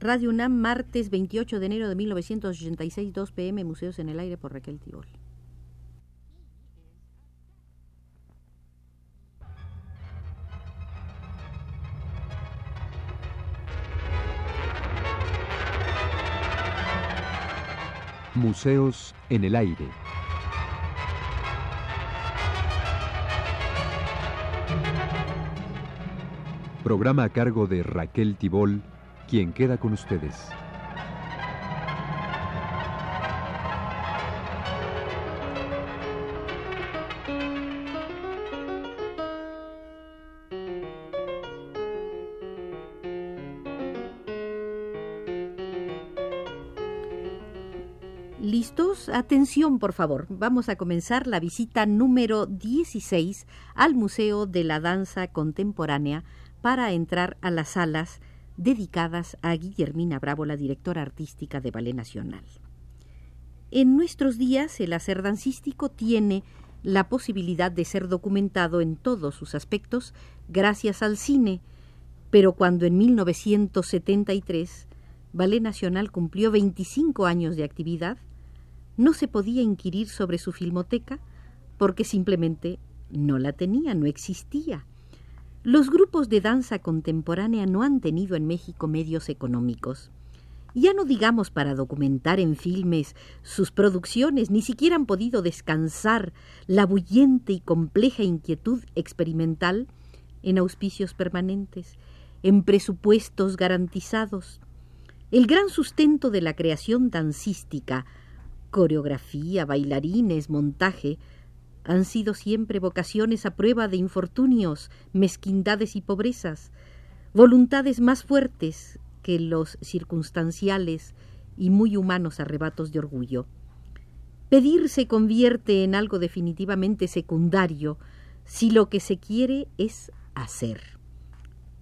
Radio UNAM, martes 28 de enero de 1986, 2 pm, Museos en el Aire por Raquel Tibol. Museos en el Aire. Programa a cargo de Raquel Tibol, quien queda con ustedes. ¿Listos? Atención, por favor. Vamos a comenzar la visita número 16 al Museo de la Danza Contemporánea para entrar a las salas dedicadas a Guillermina Bravo, la directora artística de Ballet Nacional. En nuestros días el hacer dancístico tiene la posibilidad de ser documentado en todos sus aspectos gracias al cine, pero cuando en 1973 Ballet Nacional cumplió 25 años de actividad, no se podía inquirir sobre su filmoteca porque simplemente no la tenía, no existía. Los grupos de danza contemporánea no han tenido en México medios económicos. Ya no digamos para documentar en filmes sus producciones, ni siquiera han podido descansar la bullente y compleja inquietud experimental en auspicios permanentes, en presupuestos garantizados. El gran sustento de la creación dancística coreografía, bailarines, montaje, han sido siempre vocaciones a prueba de infortunios, mezquindades y pobrezas, voluntades más fuertes que los circunstanciales y muy humanos arrebatos de orgullo. Pedir se convierte en algo definitivamente secundario si lo que se quiere es hacer.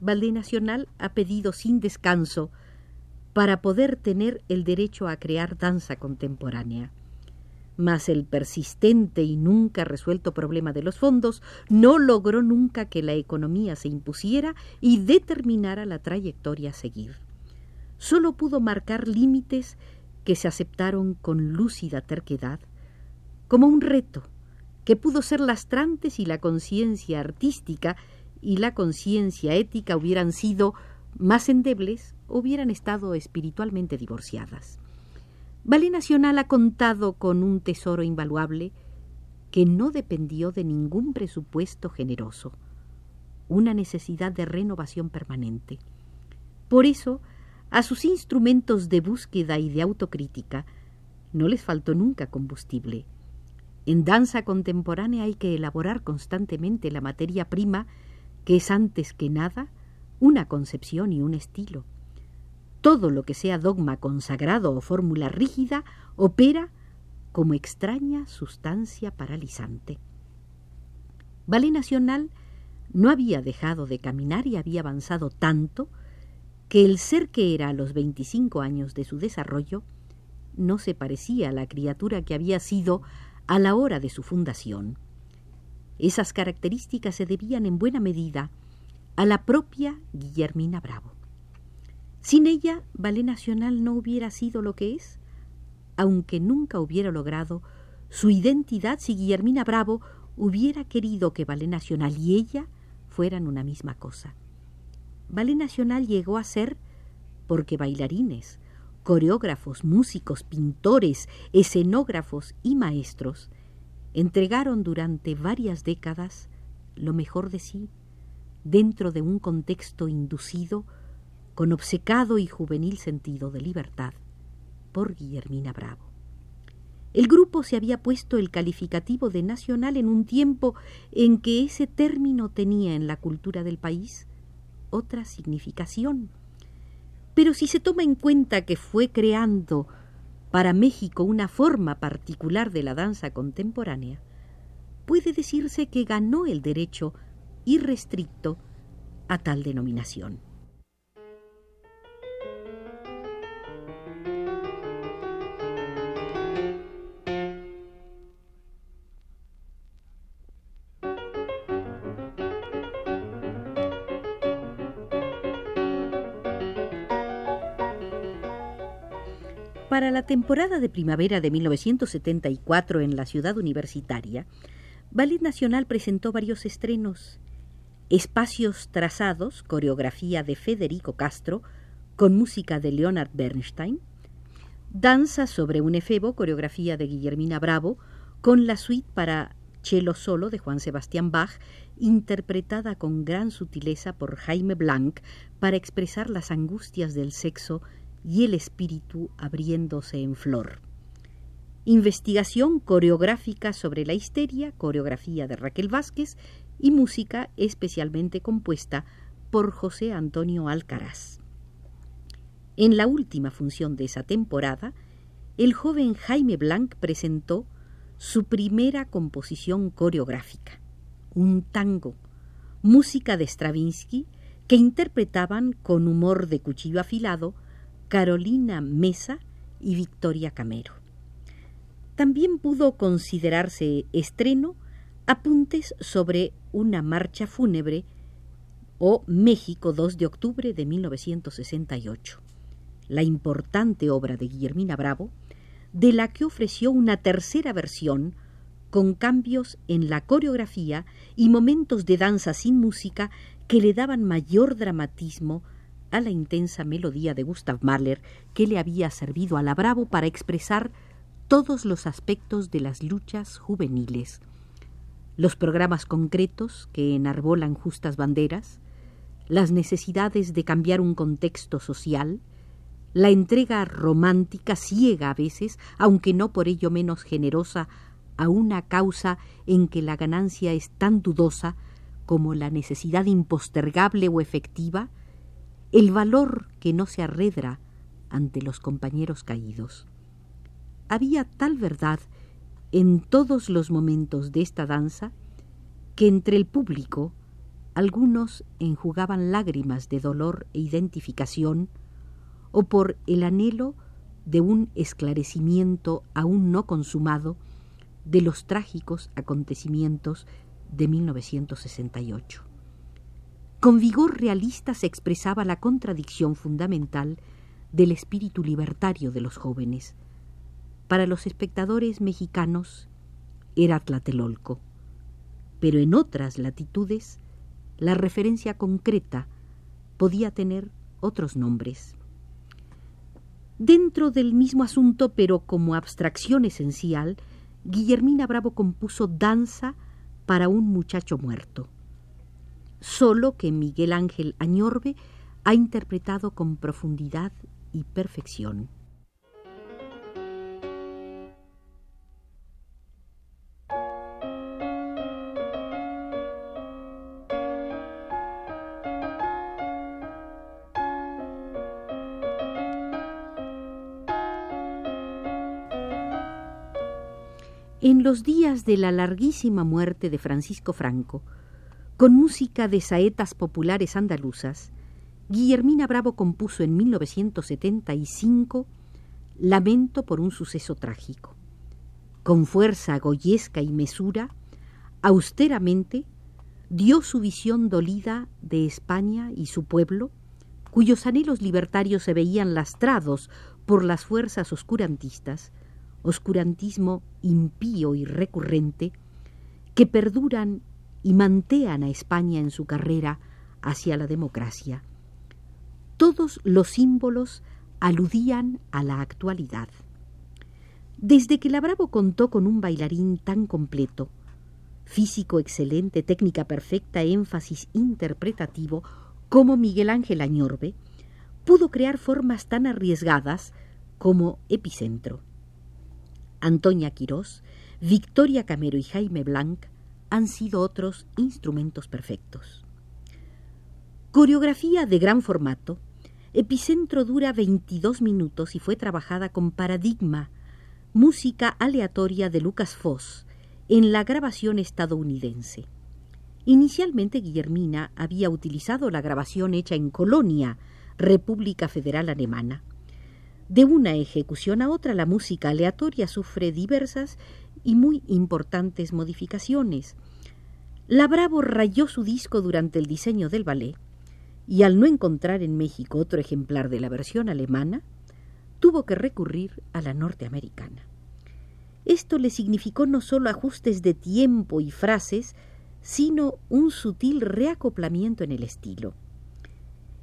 Ballet Nacional ha pedido sin descanso para poder tener el derecho a crear danza contemporánea. Mas el persistente y nunca resuelto problema de los fondos no logró nunca que la economía se impusiera y determinara la trayectoria a seguir. Solo pudo marcar límites que se aceptaron con lúcida terquedad, como un reto que pudo ser lastrante si la conciencia artística y la conciencia ética hubieran sido más endebles hubieran estado espiritualmente divorciadas. Ballet Nacional ha contado con un tesoro invaluable que no dependió de ningún presupuesto generoso, una necesidad de renovación permanente. Por eso, a sus instrumentos de búsqueda y de autocrítica no les faltó nunca combustible. En danza contemporánea hay que elaborar constantemente la materia prima que es antes que nada una concepción y un estilo. Todo lo que sea dogma consagrado o fórmula rígida opera como extraña sustancia paralizante. Ballet Nacional no había dejado de caminar y había avanzado tanto que el ser que era a los 25 años de su desarrollo no se parecía a la criatura que había sido a la hora de su fundación. Esas características se debían en buena medida a la propia Guillermina Bravo. Sin ella, Ballet Nacional no hubiera sido lo que es, aunque nunca hubiera logrado su identidad si Guillermina Bravo hubiera querido que Ballet Nacional y ella fueran una misma cosa. Ballet Nacional llegó a ser porque bailarines, coreógrafos, músicos, pintores, escenógrafos y maestros entregaron durante varias décadas lo mejor de sí dentro de un contexto inducido con obcecado y juvenil sentido de libertad por Guillermina Bravo. El grupo se había puesto el calificativo de nacional en un tiempo en que ese término tenía en la cultura del país otra significación. Pero si se toma en cuenta que fue creando para México una forma particular de la danza contemporánea, puede decirse que ganó el derecho irrestricto a tal denominación. Para la temporada de primavera de 1974 en la ciudad universitaria, Ballet Nacional presentó varios estrenos. Espacios trazados, coreografía de Federico Castro, con música de Leonard Bernstein. Danza sobre un efebo, coreografía de Guillermina Bravo, con la suite para cello solo de Juan Sebastián Bach, interpretada con gran sutileza por Jaime Blanc para expresar las angustias del sexo y el espíritu abriéndose en flor. Investigación coreográfica sobre la histeria, coreografía de Raquel Vázquez y música especialmente compuesta por José Antonio Alcaraz. En la última función de esa temporada, el joven Jaime Blanc presentó su primera composición coreográfica, un tango, música de Stravinsky que interpretaban con humor de cuchillo afilado Carolina Mesa y Victoria Camero. También pudo considerarse estreno apuntes sobre una marcha fúnebre o México 2 de octubre de 1968, la importante obra de Guillermina Bravo, de la que ofreció una tercera versión con cambios en la coreografía y momentos de danza sin música que le daban mayor dramatismo la intensa melodía de Gustav Mahler que le había servido a la Bravo para expresar todos los aspectos de las luchas juveniles, los programas concretos que enarbolan justas banderas, las necesidades de cambiar un contexto social, la entrega romántica, ciega a veces, aunque no por ello menos generosa, a una causa en que la ganancia es tan dudosa como la necesidad impostergable o efectiva, el valor que no se arredra ante los compañeros caídos. Había tal verdad en todos los momentos de esta danza que entre el público algunos enjugaban lágrimas de dolor e identificación, o por el anhelo de un esclarecimiento aún no consumado de los trágicos acontecimientos de 1968. Con vigor realista se expresaba la contradicción fundamental del espíritu libertario de los jóvenes. Para los espectadores mexicanos era Tlatelolco, pero en otras latitudes la referencia concreta podía tener otros nombres. Dentro del mismo asunto, pero como abstracción esencial, Guillermina Bravo compuso Danza para un muchacho muerto, solo que Miguel Ángel Añorbe ha interpretado con profundidad y perfección. En los días de la larguísima muerte de Francisco Franco, con música de saetas populares andaluzas, Guillermina Bravo compuso en 1975 Lamento por un suceso trágico. Con fuerza goyesca y mesura, austeramente, dio su visión dolida de España y su pueblo, cuyos anhelos libertarios se veían lastrados por las fuerzas oscurantistas, oscurantismo impío y recurrente, que perduran y mantean a España en su carrera hacia la democracia. Todos los símbolos aludían a la actualidad. Desde que la Bravo contó con un bailarín tan completo, físico excelente, técnica perfecta, énfasis interpretativo, como Miguel Ángel Añorbe, pudo crear formas tan arriesgadas como Epicentro. Antonia Quirós, Victoria Camero y Jaime Blanc han sido otros instrumentos perfectos. Coreografía de gran formato, Epicentro dura 22 minutos y fue trabajada con Paradigma, música aleatoria de Lucas Foss, en la grabación estadounidense. Inicialmente Guillermina había utilizado la grabación hecha en Colonia, República Federal Alemana. De una ejecución a otra, la música aleatoria sufre diversas y muy importantes modificaciones. La Bravo rayó su disco durante el diseño del ballet y al no encontrar en México otro ejemplar de la versión alemana, tuvo que recurrir a la norteamericana. Esto le significó no solo ajustes de tiempo y frases, sino un sutil reacoplamiento en el estilo.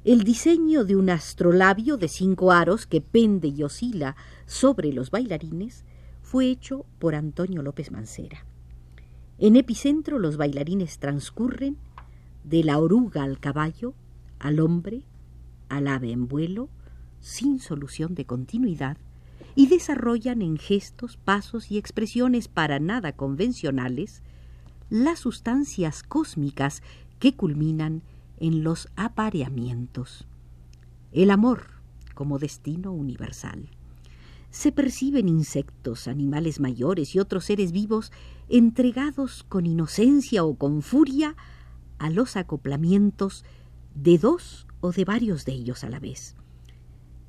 El diseño de un astrolabio de cinco aros que pende y oscila sobre los bailarines fue hecho por Antonio López Mancera. En epicentro los bailarines transcurren de la oruga al caballo, al hombre, al ave en vuelo, sin solución de continuidad, y desarrollan en gestos, pasos y expresiones para nada convencionales las sustancias cósmicas que culminan en los apareamientos. El amor como destino universal. Se perciben insectos, animales mayores y otros seres vivos entregados con inocencia o con furia a los acoplamientos de dos o de varios de ellos a la vez.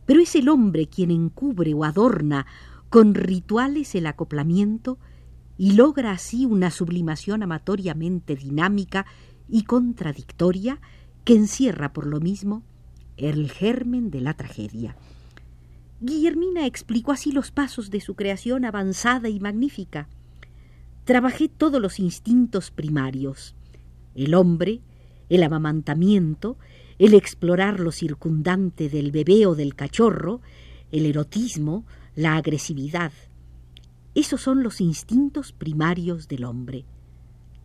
Pero es el hombre quien encubre o adorna con rituales el acoplamiento y logra así una sublimación amatoriamente dinámica y contradictoria que encierra por lo mismo el germen de la tragedia. Guillermina explicó así los pasos de su creación avanzada y magnífica. Trabajé todos los instintos primarios, el hombre, el amamantamiento, el explorar lo circundante del bebé o del cachorro, el erotismo, la agresividad. Esos son los instintos primarios del hombre.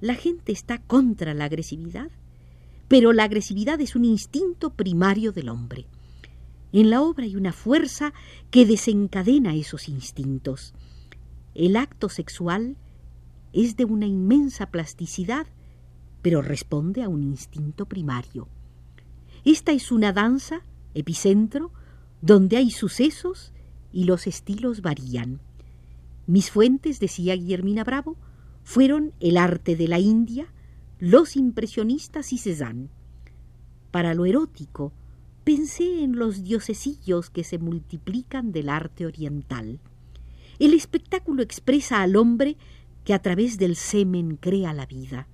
La gente está contra la agresividad pero la agresividad es un instinto primario del hombre. En la obra hay una fuerza que desencadena esos instintos. El acto sexual es de una inmensa plasticidad, pero responde a un instinto primario. Esta es una danza, epicentro, donde hay sucesos y los estilos varían. Mis fuentes, decía Guillermina Bravo, fueron el arte de la India, los impresionistas y Cézanne. Para lo erótico, pensé en los diosesillos que se multiplican del arte oriental. El espectáculo expresa al hombre que a través del semen crea la vida.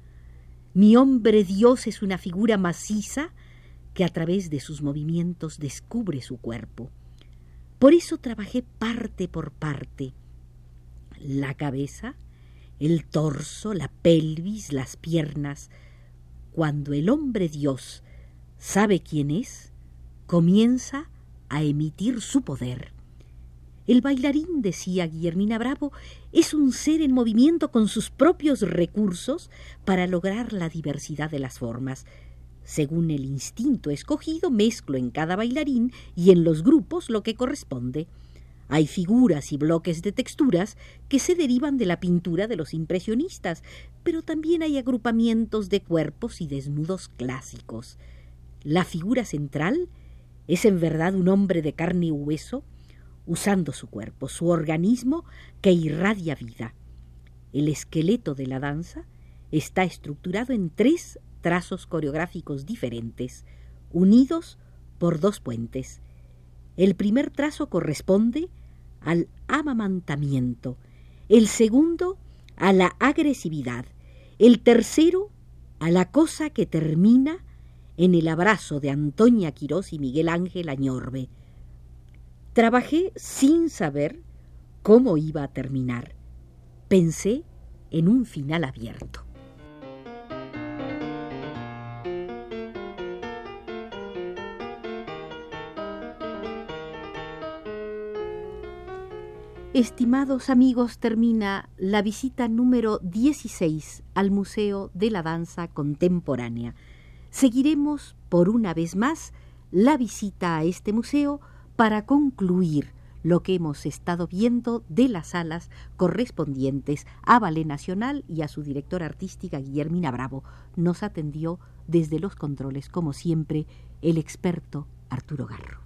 Mi hombre Dios es una figura maciza que a través de sus movimientos descubre su cuerpo. Por eso trabajé parte por parte. La cabeza, el torso, la pelvis, las piernas. Cuando el hombre Dios sabe quién es, comienza a emitir su poder. El bailarín, decía Guillermina Bravo, es un ser en movimiento con sus propios recursos para lograr la diversidad de las formas. Según el instinto escogido, mezclo en cada bailarín y en los grupos lo que corresponde. Hay figuras y bloques de texturas que se derivan de la pintura de los impresionistas, pero también hay agrupamientos de cuerpos y desnudos clásicos. La figura central es en verdad un hombre de carne y hueso, usando su cuerpo, su organismo que irradia vida. El esqueleto de la danza está estructurado en tres trazos coreográficos diferentes, unidos por dos puentes, el primer trazo corresponde al amamantamiento, el segundo a la agresividad, el tercero a la cosa que termina en el abrazo de Antonia Quirós y Miguel Ángel Añorbe. Trabajé sin saber cómo iba a terminar. Pensé en un final abierto. Estimados amigos, termina la visita número 16 al Museo de la Danza Contemporánea. Seguiremos por una vez más la visita a este museo para concluir lo que hemos estado viendo de las salas correspondientes a Ballet Nacional y a su directora artística Guillermina Bravo. Nos atendió desde los controles, como siempre, el experto Arturo Garro.